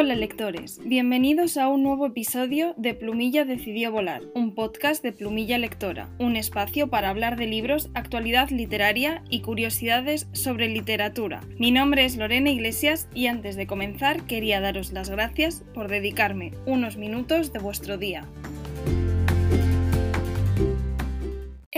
Hola lectores, bienvenidos a un nuevo episodio de Plumilla decidió volar, un podcast de Plumilla Lectora, un espacio para hablar de libros, actualidad literaria y curiosidades sobre literatura. Mi nombre es Lorena Iglesias y antes de comenzar quería daros las gracias por dedicarme unos minutos de vuestro día.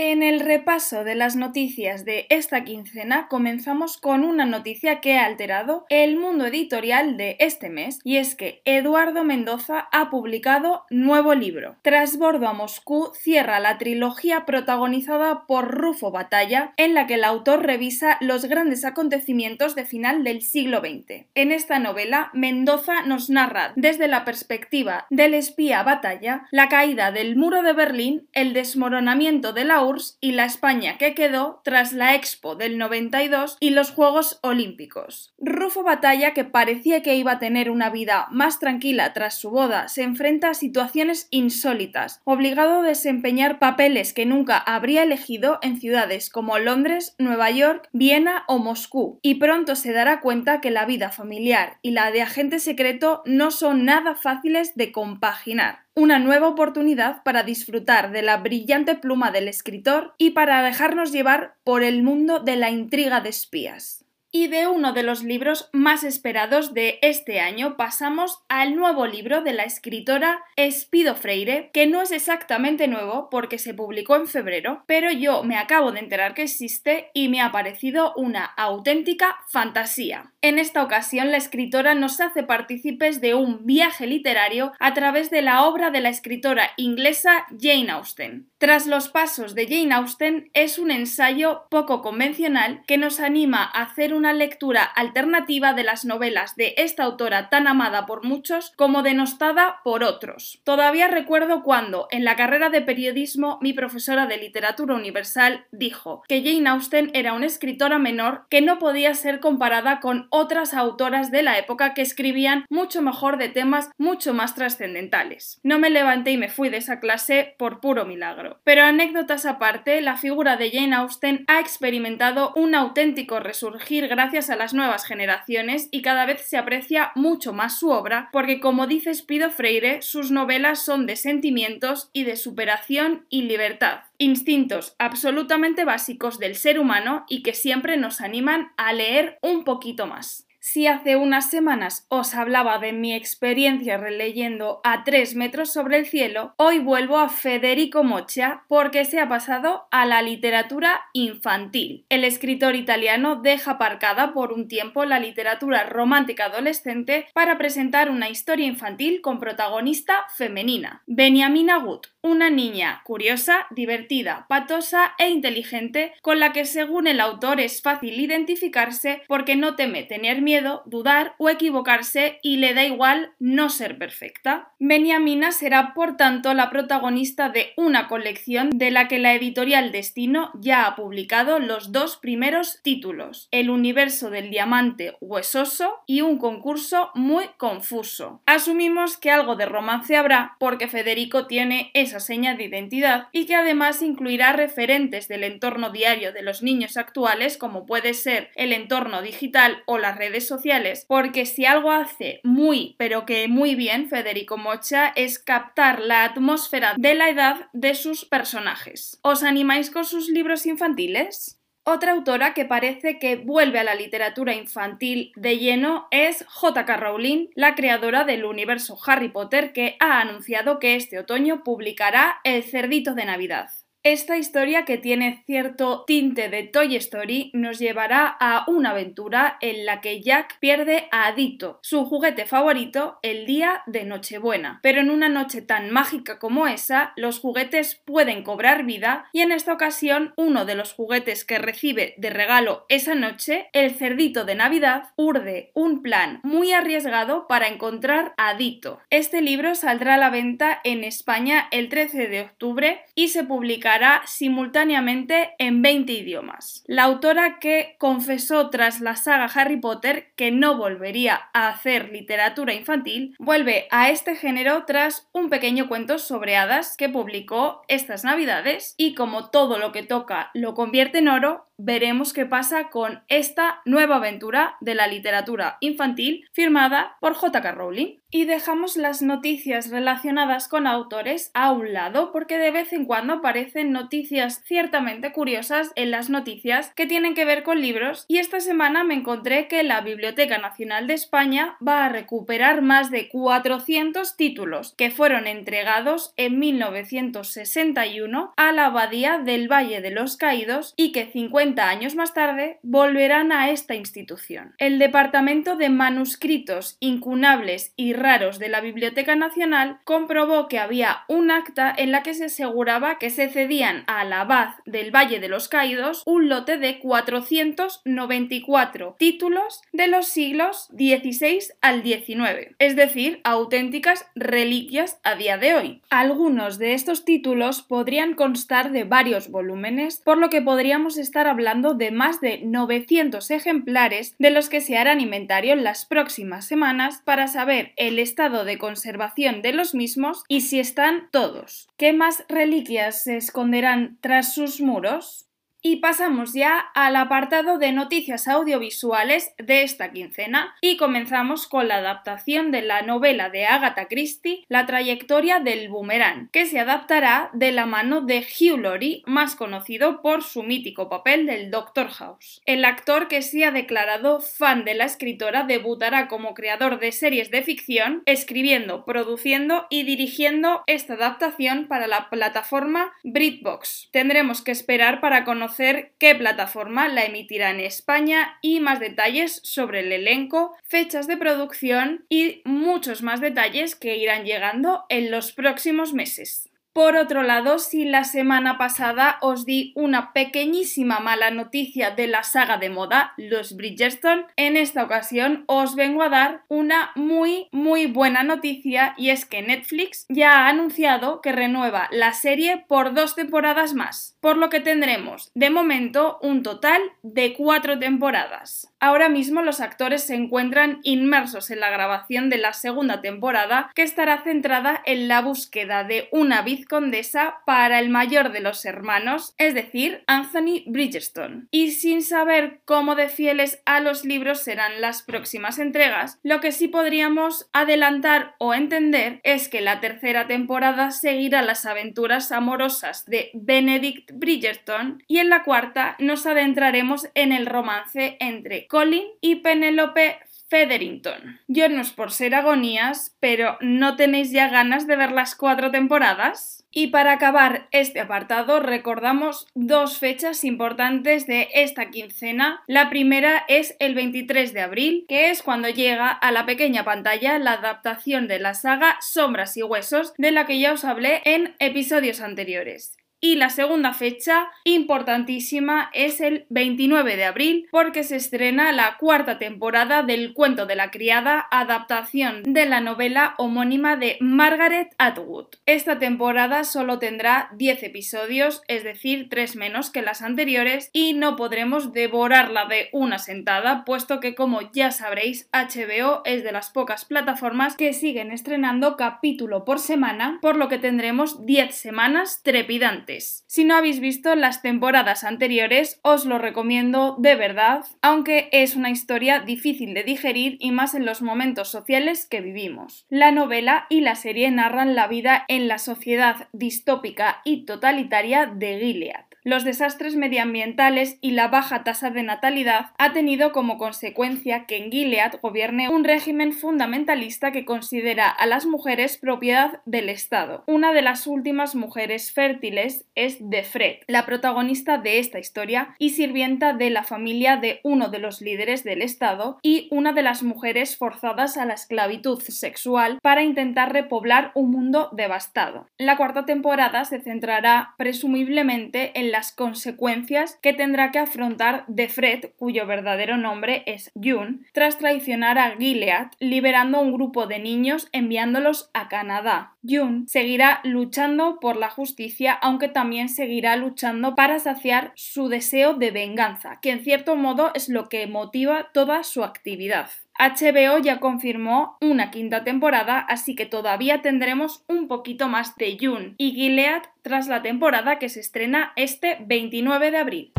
En el repaso de las noticias de esta quincena comenzamos con una noticia que ha alterado el mundo editorial de este mes y es que Eduardo Mendoza ha publicado nuevo libro. Trasbordo a Moscú cierra la trilogía protagonizada por Rufo Batalla en la que el autor revisa los grandes acontecimientos de final del siglo XX. En esta novela Mendoza nos narra desde la perspectiva del espía Batalla la caída del muro de Berlín, el desmoronamiento de la y la España que quedó tras la Expo del 92 y los Juegos Olímpicos. Rufo Batalla, que parecía que iba a tener una vida más tranquila tras su boda, se enfrenta a situaciones insólitas, obligado a desempeñar papeles que nunca habría elegido en ciudades como Londres, Nueva York, Viena o Moscú, y pronto se dará cuenta que la vida familiar y la de agente secreto no son nada fáciles de compaginar una nueva oportunidad para disfrutar de la brillante pluma del escritor y para dejarnos llevar por el mundo de la intriga de espías y de uno de los libros más esperados de este año pasamos al nuevo libro de la escritora Espido Freire, que no es exactamente nuevo porque se publicó en febrero, pero yo me acabo de enterar que existe y me ha parecido una auténtica fantasía. En esta ocasión la escritora nos hace partícipes de un viaje literario a través de la obra de la escritora inglesa Jane Austen. Tras los pasos de Jane Austen es un ensayo poco convencional que nos anima a hacer una lectura alternativa de las novelas de esta autora tan amada por muchos como denostada por otros. Todavía recuerdo cuando, en la carrera de periodismo, mi profesora de literatura universal dijo que Jane Austen era una escritora menor que no podía ser comparada con otras autoras de la época que escribían mucho mejor de temas mucho más trascendentales. No me levanté y me fui de esa clase por puro milagro. Pero anécdotas aparte, la figura de Jane Austen ha experimentado un auténtico resurgir gracias a las nuevas generaciones y cada vez se aprecia mucho más su obra porque como dice Spido Freire, sus novelas son de sentimientos y de superación y libertad instintos absolutamente básicos del ser humano y que siempre nos animan a leer un poquito más. Si hace unas semanas os hablaba de mi experiencia releyendo a tres metros sobre el cielo, hoy vuelvo a Federico Mocha porque se ha pasado a la literatura infantil. El escritor italiano deja aparcada por un tiempo la literatura romántica adolescente para presentar una historia infantil con protagonista femenina. Beniamina Gut, una niña curiosa, divertida, patosa e inteligente con la que según el autor es fácil identificarse porque no teme tener miedo dudar o equivocarse y le da igual no ser perfecta. Beniamina será por tanto la protagonista de una colección de la que la editorial Destino ya ha publicado los dos primeros títulos, El universo del diamante huesoso y un concurso muy confuso. Asumimos que algo de romance habrá porque Federico tiene esa seña de identidad y que además incluirá referentes del entorno diario de los niños actuales como puede ser el entorno digital o las redes sociales, porque si algo hace muy, pero que muy bien Federico Mocha es captar la atmósfera de la edad de sus personajes. ¿Os animáis con sus libros infantiles? Otra autora que parece que vuelve a la literatura infantil de lleno es J.K. Rowling, la creadora del universo Harry Potter, que ha anunciado que este otoño publicará El cerdito de Navidad. Esta historia, que tiene cierto tinte de Toy Story, nos llevará a una aventura en la que Jack pierde a Adito, su juguete favorito, el día de Nochebuena. Pero en una noche tan mágica como esa, los juguetes pueden cobrar vida y en esta ocasión uno de los juguetes que recibe de regalo esa noche, el cerdito de Navidad, urde un plan muy arriesgado para encontrar a Adito. Este libro saldrá a la venta en España el 13 de octubre y se publicará simultáneamente en 20 idiomas. La autora que confesó tras la saga Harry Potter que no volvería a hacer literatura infantil, vuelve a este género tras un pequeño cuento sobre hadas que publicó estas navidades y como todo lo que toca lo convierte en oro, veremos qué pasa con esta nueva aventura de la literatura infantil firmada por J.K. Rowling. Y dejamos las noticias relacionadas con autores a un lado porque de vez en cuando aparecen noticias ciertamente curiosas en las noticias que tienen que ver con libros y esta semana me encontré que la Biblioteca Nacional de España va a recuperar más de 400 títulos que fueron entregados en 1961 a la Abadía del Valle de los Caídos y que 50 años más tarde volverán a esta institución. El Departamento de Manuscritos Incunables y Raros de la Biblioteca Nacional comprobó que había un acta en la que se aseguraba que se cedían a la abad del Valle de los Caídos un lote de 494 títulos de los siglos XVI al XIX, es decir, auténticas reliquias a día de hoy. Algunos de estos títulos podrían constar de varios volúmenes, por lo que podríamos estar hablando de más de 900 ejemplares de los que se harán inventario en las próximas semanas para saber el estado de conservación de los mismos y si están todos. ¿Qué más reliquias se esconderán tras sus muros? Y pasamos ya al apartado de noticias audiovisuales de esta quincena y comenzamos con la adaptación de la novela de Agatha Christie, La trayectoria del boomerang, que se adaptará de la mano de Hugh Laurie, más conocido por su mítico papel del Doctor House. El actor que se ha declarado fan de la escritora debutará como creador de series de ficción, escribiendo, produciendo y dirigiendo esta adaptación para la plataforma BritBox. Tendremos que esperar para conocer qué plataforma la emitirá en España y más detalles sobre el elenco, fechas de producción y muchos más detalles que irán llegando en los próximos meses. Por otro lado, si la semana pasada os di una pequeñísima mala noticia de la saga de moda, los Bridgerton, en esta ocasión os vengo a dar una muy muy buena noticia y es que Netflix ya ha anunciado que renueva la serie por dos temporadas más, por lo que tendremos de momento un total de cuatro temporadas. Ahora mismo los actores se encuentran inmersos en la grabación de la segunda temporada que estará centrada en la búsqueda de una vizcondesa para el mayor de los hermanos, es decir, Anthony Bridgestone. Y sin saber cómo de fieles a los libros serán las próximas entregas, lo que sí podríamos adelantar o entender es que la tercera temporada seguirá las aventuras amorosas de Benedict Bridgerton y en la cuarta nos adentraremos en el romance entre Colin y Penelope Federington. Yo no es por ser agonías, pero ¿no tenéis ya ganas de ver las cuatro temporadas? Y para acabar este apartado recordamos dos fechas importantes de esta quincena. La primera es el 23 de abril, que es cuando llega a la pequeña pantalla la adaptación de la saga Sombras y Huesos, de la que ya os hablé en episodios anteriores. Y la segunda fecha importantísima es el 29 de abril porque se estrena la cuarta temporada del Cuento de la Criada, adaptación de la novela homónima de Margaret Atwood. Esta temporada solo tendrá 10 episodios, es decir, 3 menos que las anteriores, y no podremos devorarla de una sentada, puesto que como ya sabréis, HBO es de las pocas plataformas que siguen estrenando capítulo por semana, por lo que tendremos 10 semanas trepidantes. Si no habéis visto las temporadas anteriores, os lo recomiendo de verdad, aunque es una historia difícil de digerir y más en los momentos sociales que vivimos. La novela y la serie narran la vida en la sociedad distópica y totalitaria de Gilead los desastres medioambientales y la baja tasa de natalidad ha tenido como consecuencia que en Gilead gobierne un régimen fundamentalista que considera a las mujeres propiedad del Estado. Una de las últimas mujeres fértiles es Defred, la protagonista de esta historia y sirvienta de la familia de uno de los líderes del Estado y una de las mujeres forzadas a la esclavitud sexual para intentar repoblar un mundo devastado. La cuarta temporada se centrará presumiblemente en las consecuencias que tendrá que afrontar Defred, cuyo verdadero nombre es June, tras traicionar a Gilead, liberando a un grupo de niños enviándolos a Canadá. Jun seguirá luchando por la justicia, aunque también seguirá luchando para saciar su deseo de venganza, que en cierto modo es lo que motiva toda su actividad. HBO ya confirmó una quinta temporada, así que todavía tendremos un poquito más de June y Gilead tras la temporada que se estrena este 29 de abril.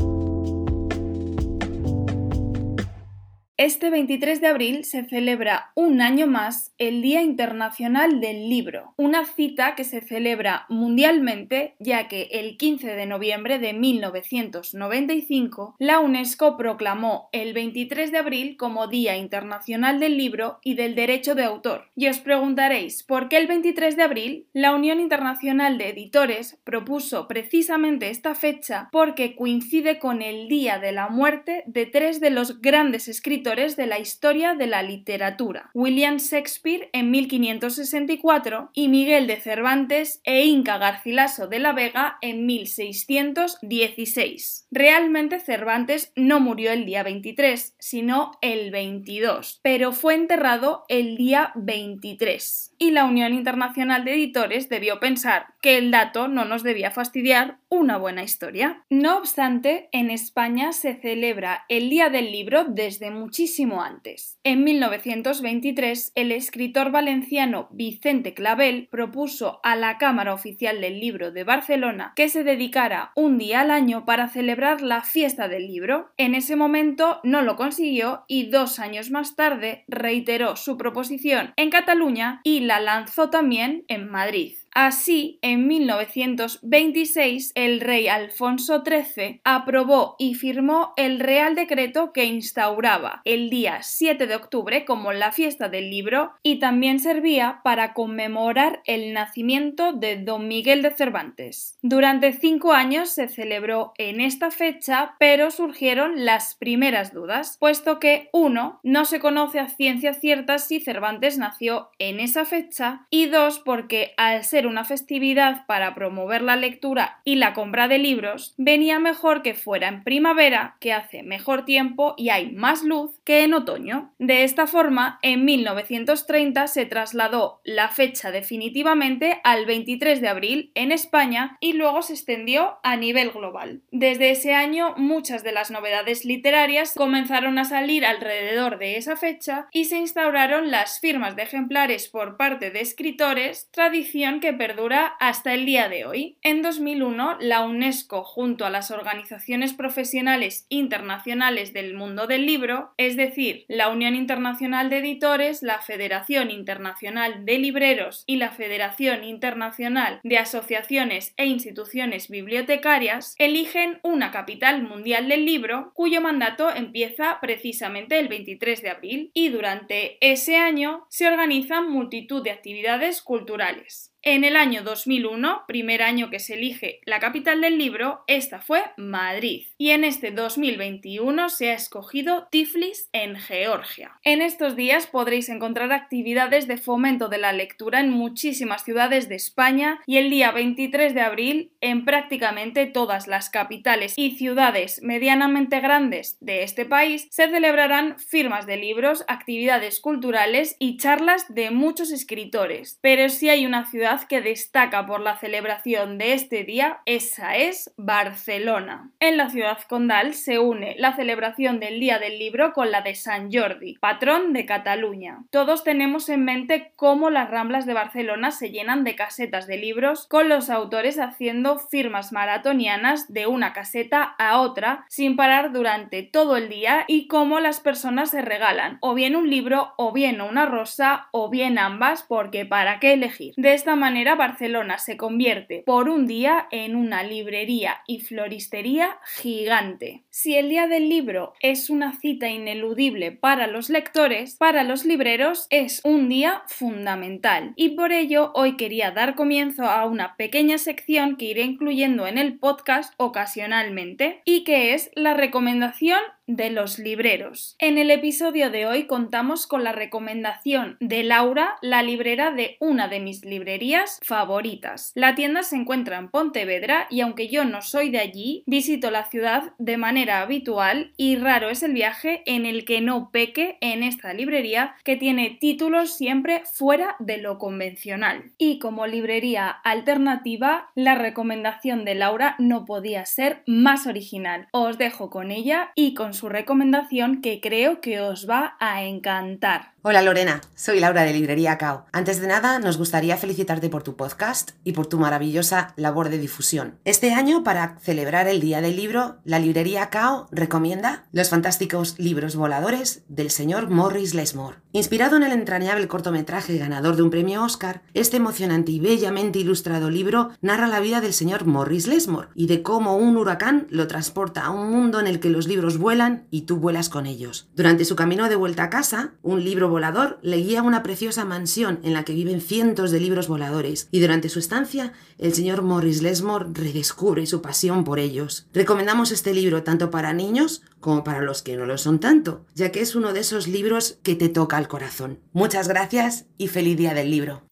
Este 23 de abril se celebra un año más el Día Internacional del Libro, una cita que se celebra mundialmente ya que el 15 de noviembre de 1995 la UNESCO proclamó el 23 de abril como Día Internacional del Libro y del Derecho de Autor. Y os preguntaréis, ¿por qué el 23 de abril? La Unión Internacional de Editores propuso precisamente esta fecha porque coincide con el día de la muerte de tres de los grandes de la historia de la literatura, William Shakespeare en 1564 y Miguel de Cervantes e Inca Garcilaso de la Vega en 1616. Realmente Cervantes no murió el día 23, sino el 22, pero fue enterrado el día 23. Y la Unión Internacional de Editores debió pensar que el dato no nos debía fastidiar una buena historia. No obstante, en España se celebra el Día del Libro desde muchísimo antes. En 1923, el escritor valenciano Vicente Clavel propuso a la Cámara Oficial del Libro de Barcelona que se dedicara un día al año para celebrar la fiesta del libro. En ese momento no lo consiguió y dos años más tarde reiteró su proposición en Cataluña y la lanzó también en Madrid. Así, en 1926, el rey Alfonso XIII aprobó y firmó el Real Decreto que instauraba el día 7 de octubre como la fiesta del libro y también servía para conmemorar el nacimiento de don Miguel de Cervantes. Durante cinco años se celebró en esta fecha, pero surgieron las primeras dudas, puesto que uno, no se conoce a ciencia cierta si Cervantes nació en esa fecha y dos, porque al ser una festividad para promover la lectura y la compra de libros, venía mejor que fuera en primavera, que hace mejor tiempo y hay más luz, que en otoño. De esta forma, en 1930 se trasladó la fecha definitivamente al 23 de abril en España y luego se extendió a nivel global. Desde ese año, muchas de las novedades literarias comenzaron a salir alrededor de esa fecha y se instauraron las firmas de ejemplares por parte de escritores, tradición que perdura hasta el día de hoy. En 2001, la UNESCO, junto a las organizaciones profesionales internacionales del mundo del libro, es decir, la Unión Internacional de Editores, la Federación Internacional de Libreros y la Federación Internacional de Asociaciones e Instituciones Bibliotecarias, eligen una capital mundial del libro cuyo mandato empieza precisamente el 23 de abril y durante ese año se organizan multitud de actividades culturales. En el año 2001, primer año que se elige la capital del libro, esta fue Madrid. Y en este 2021 se ha escogido Tiflis en Georgia. En estos días podréis encontrar actividades de fomento de la lectura en muchísimas ciudades de España y el día 23 de abril en prácticamente todas las capitales y ciudades medianamente grandes de este país se celebrarán firmas de libros, actividades culturales y charlas de muchos escritores. Pero si hay una ciudad que destaca por la celebración de este día, esa es Barcelona. En la ciudad condal se une la celebración del Día del Libro con la de San Jordi, patrón de Cataluña. Todos tenemos en mente cómo las ramblas de Barcelona se llenan de casetas de libros, con los autores haciendo firmas maratonianas de una caseta a otra sin parar durante todo el día y cómo las personas se regalan o bien un libro o bien una rosa o bien ambas porque para qué elegir. De esta manera Barcelona se convierte por un día en una librería y floristería gigante. Si el día del libro es una cita ineludible para los lectores, para los libreros es un día fundamental. Y por ello hoy quería dar comienzo a una pequeña sección que iré incluyendo en el podcast ocasionalmente y que es la recomendación de los libreros. En el episodio de hoy contamos con la recomendación de Laura, la librera de una de mis librerías favoritas. La tienda se encuentra en Pontevedra y aunque yo no soy de allí, visito la ciudad de manera habitual y raro es el viaje en el que no peque en esta librería que tiene títulos siempre fuera de lo convencional. Y como librería alternativa, la recomendación de Laura no podía ser más original. Os dejo con ella y con su recomendación que creo que os va a encantar. Hola Lorena, soy Laura de Librería Cao. Antes de nada, nos gustaría felicitarte por tu podcast y por tu maravillosa labor de difusión. Este año, para celebrar el Día del Libro, la Librería Cao recomienda los fantásticos libros voladores del señor Morris Lesmore. Inspirado en el entrañable cortometraje ganador de un premio Oscar, este emocionante y bellamente ilustrado libro narra la vida del señor Morris Lesmore y de cómo un huracán lo transporta a un mundo en el que los libros vuelan y tú vuelas con ellos. Durante su camino de vuelta a casa, un libro volador le guía a una preciosa mansión en la que viven cientos de libros voladores y durante su estancia el señor Morris Lesmore redescubre su pasión por ellos. Recomendamos este libro tanto para niños como para los que no lo son tanto, ya que es uno de esos libros que te toca el corazón. Muchas gracias y feliz día del libro.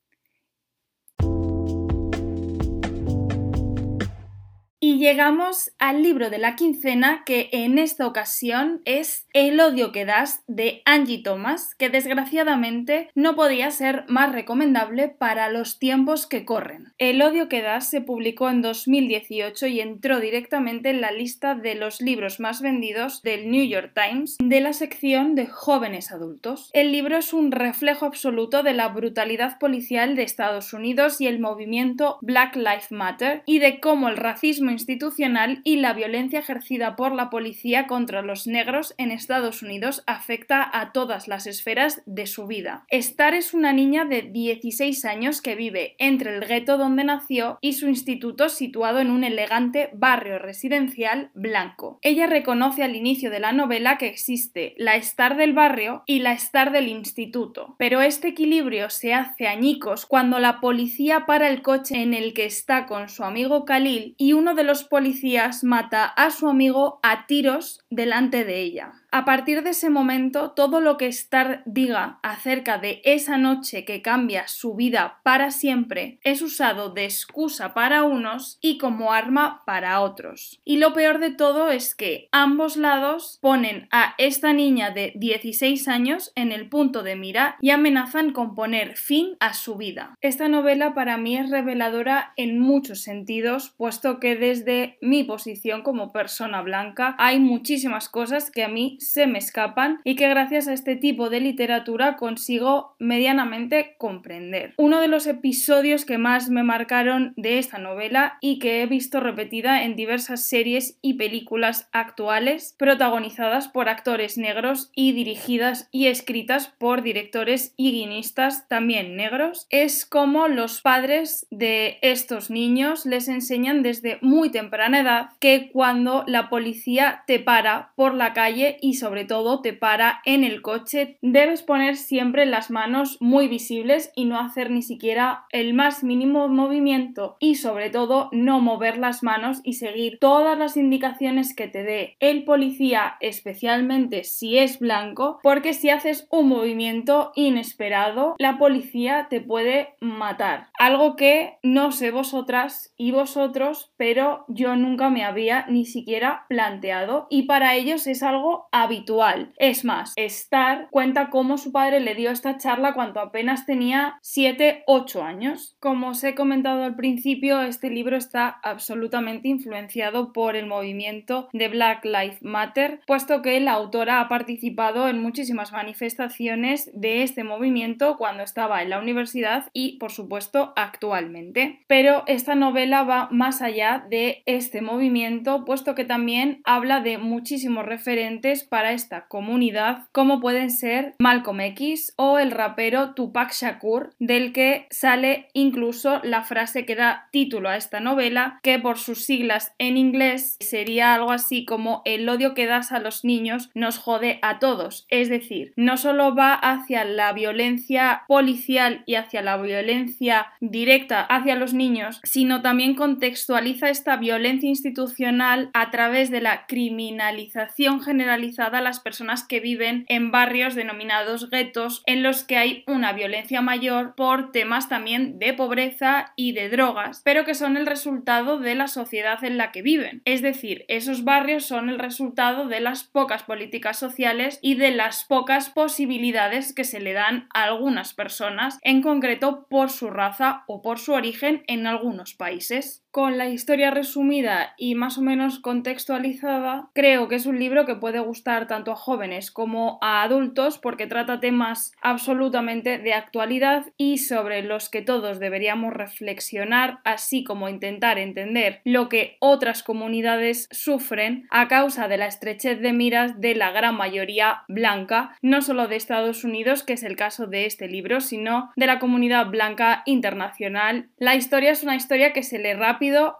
Y llegamos al libro de la quincena que en esta ocasión es El odio que das de Angie Thomas, que desgraciadamente no podía ser más recomendable para los tiempos que corren. El odio que das se publicó en 2018 y entró directamente en la lista de los libros más vendidos del New York Times de la sección de jóvenes adultos. El libro es un reflejo absoluto de la brutalidad policial de Estados Unidos y el movimiento Black Lives Matter y de cómo el racismo institucional y la violencia ejercida por la policía contra los negros en Estados Unidos afecta a todas las esferas de su vida. Star es una niña de 16 años que vive entre el gueto donde nació y su instituto situado en un elegante barrio residencial blanco. Ella reconoce al inicio de la novela que existe la Star del barrio y la Star del instituto, pero este equilibrio se hace añicos cuando la policía para el coche en el que está con su amigo Khalil y uno de los policías mata a su amigo a tiros delante de ella. A partir de ese momento, todo lo que Star diga acerca de esa noche que cambia su vida para siempre es usado de excusa para unos y como arma para otros. Y lo peor de todo es que ambos lados ponen a esta niña de 16 años en el punto de mira y amenazan con poner fin a su vida. Esta novela para mí es reveladora en muchos sentidos, puesto que desde mi posición como persona blanca hay muchísimas cosas que a mí se me escapan y que gracias a este tipo de literatura consigo medianamente comprender. Uno de los episodios que más me marcaron de esta novela y que he visto repetida en diversas series y películas actuales protagonizadas por actores negros y dirigidas y escritas por directores y guionistas también negros es como los padres de estos niños les enseñan desde muy temprana edad que cuando la policía te para por la calle y sobre todo te para en el coche, debes poner siempre las manos muy visibles y no hacer ni siquiera el más mínimo movimiento y sobre todo no mover las manos y seguir todas las indicaciones que te dé el policía, especialmente si es blanco, porque si haces un movimiento inesperado, la policía te puede matar. Algo que no sé vosotras y vosotros, pero yo nunca me había ni siquiera planteado y para ellos es algo habitual. Es más, Star cuenta cómo su padre le dio esta charla cuando apenas tenía 7-8 años. Como os he comentado al principio, este libro está absolutamente influenciado por el movimiento de Black Lives Matter, puesto que la autora ha participado en muchísimas manifestaciones de este movimiento cuando estaba en la universidad y, por supuesto, actualmente. Pero esta novela va más allá de este movimiento, puesto que también habla de muchísimos referentes para esta comunidad, como pueden ser Malcolm X o el rapero Tupac Shakur, del que sale incluso la frase que da título a esta novela, que por sus siglas en inglés sería algo así como el odio que das a los niños nos jode a todos. Es decir, no solo va hacia la violencia policial y hacia la violencia directa hacia los niños, sino también contextualiza esta violencia institucional a través de la criminalización generalizada a las personas que viven en barrios denominados guetos en los que hay una violencia mayor por temas también de pobreza y de drogas, pero que son el resultado de la sociedad en la que viven. Es decir, esos barrios son el resultado de las pocas políticas sociales y de las pocas posibilidades que se le dan a algunas personas, en concreto por su raza o por su origen en algunos países con la historia resumida y más o menos contextualizada, creo que es un libro que puede gustar tanto a jóvenes como a adultos porque trata temas absolutamente de actualidad y sobre los que todos deberíamos reflexionar, así como intentar entender lo que otras comunidades sufren a causa de la estrechez de miras de la gran mayoría blanca, no solo de Estados Unidos, que es el caso de este libro, sino de la comunidad blanca internacional. La historia es una historia que se le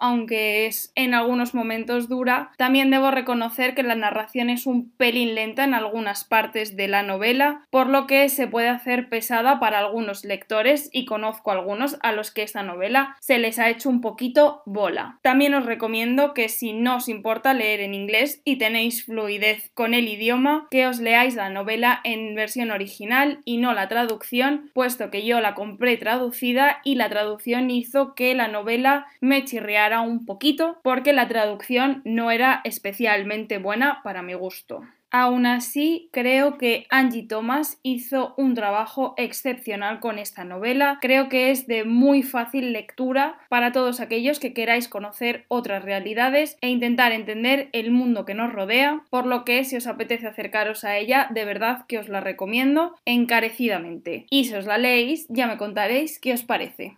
aunque es en algunos momentos dura. También debo reconocer que la narración es un pelín lenta en algunas partes de la novela, por lo que se puede hacer pesada para algunos lectores y conozco algunos a los que esta novela se les ha hecho un poquito bola. También os recomiendo que si no os importa leer en inglés y tenéis fluidez con el idioma, que os leáis la novela en versión original y no la traducción, puesto que yo la compré traducida y la traducción hizo que la novela me chirriara un poquito porque la traducción no era especialmente buena para mi gusto. Aún así, creo que Angie Thomas hizo un trabajo excepcional con esta novela. Creo que es de muy fácil lectura para todos aquellos que queráis conocer otras realidades e intentar entender el mundo que nos rodea, por lo que si os apetece acercaros a ella, de verdad que os la recomiendo encarecidamente. Y si os la leéis, ya me contaréis qué os parece.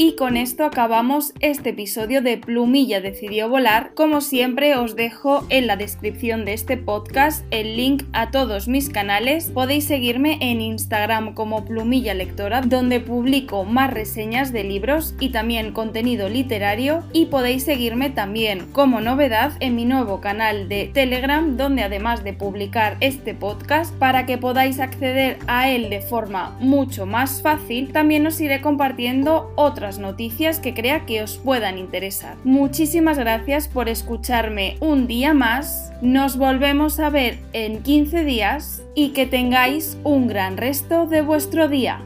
Y con esto acabamos este episodio de Plumilla decidió volar. Como siempre os dejo en la descripción de este podcast el link a todos mis canales. Podéis seguirme en Instagram como Plumilla Lectora donde publico más reseñas de libros y también contenido literario y podéis seguirme también como novedad en mi nuevo canal de Telegram donde además de publicar este podcast para que podáis acceder a él de forma mucho más fácil también os iré compartiendo noticias que crea que os puedan interesar. Muchísimas gracias por escucharme un día más. Nos volvemos a ver en 15 días y que tengáis un gran resto de vuestro día.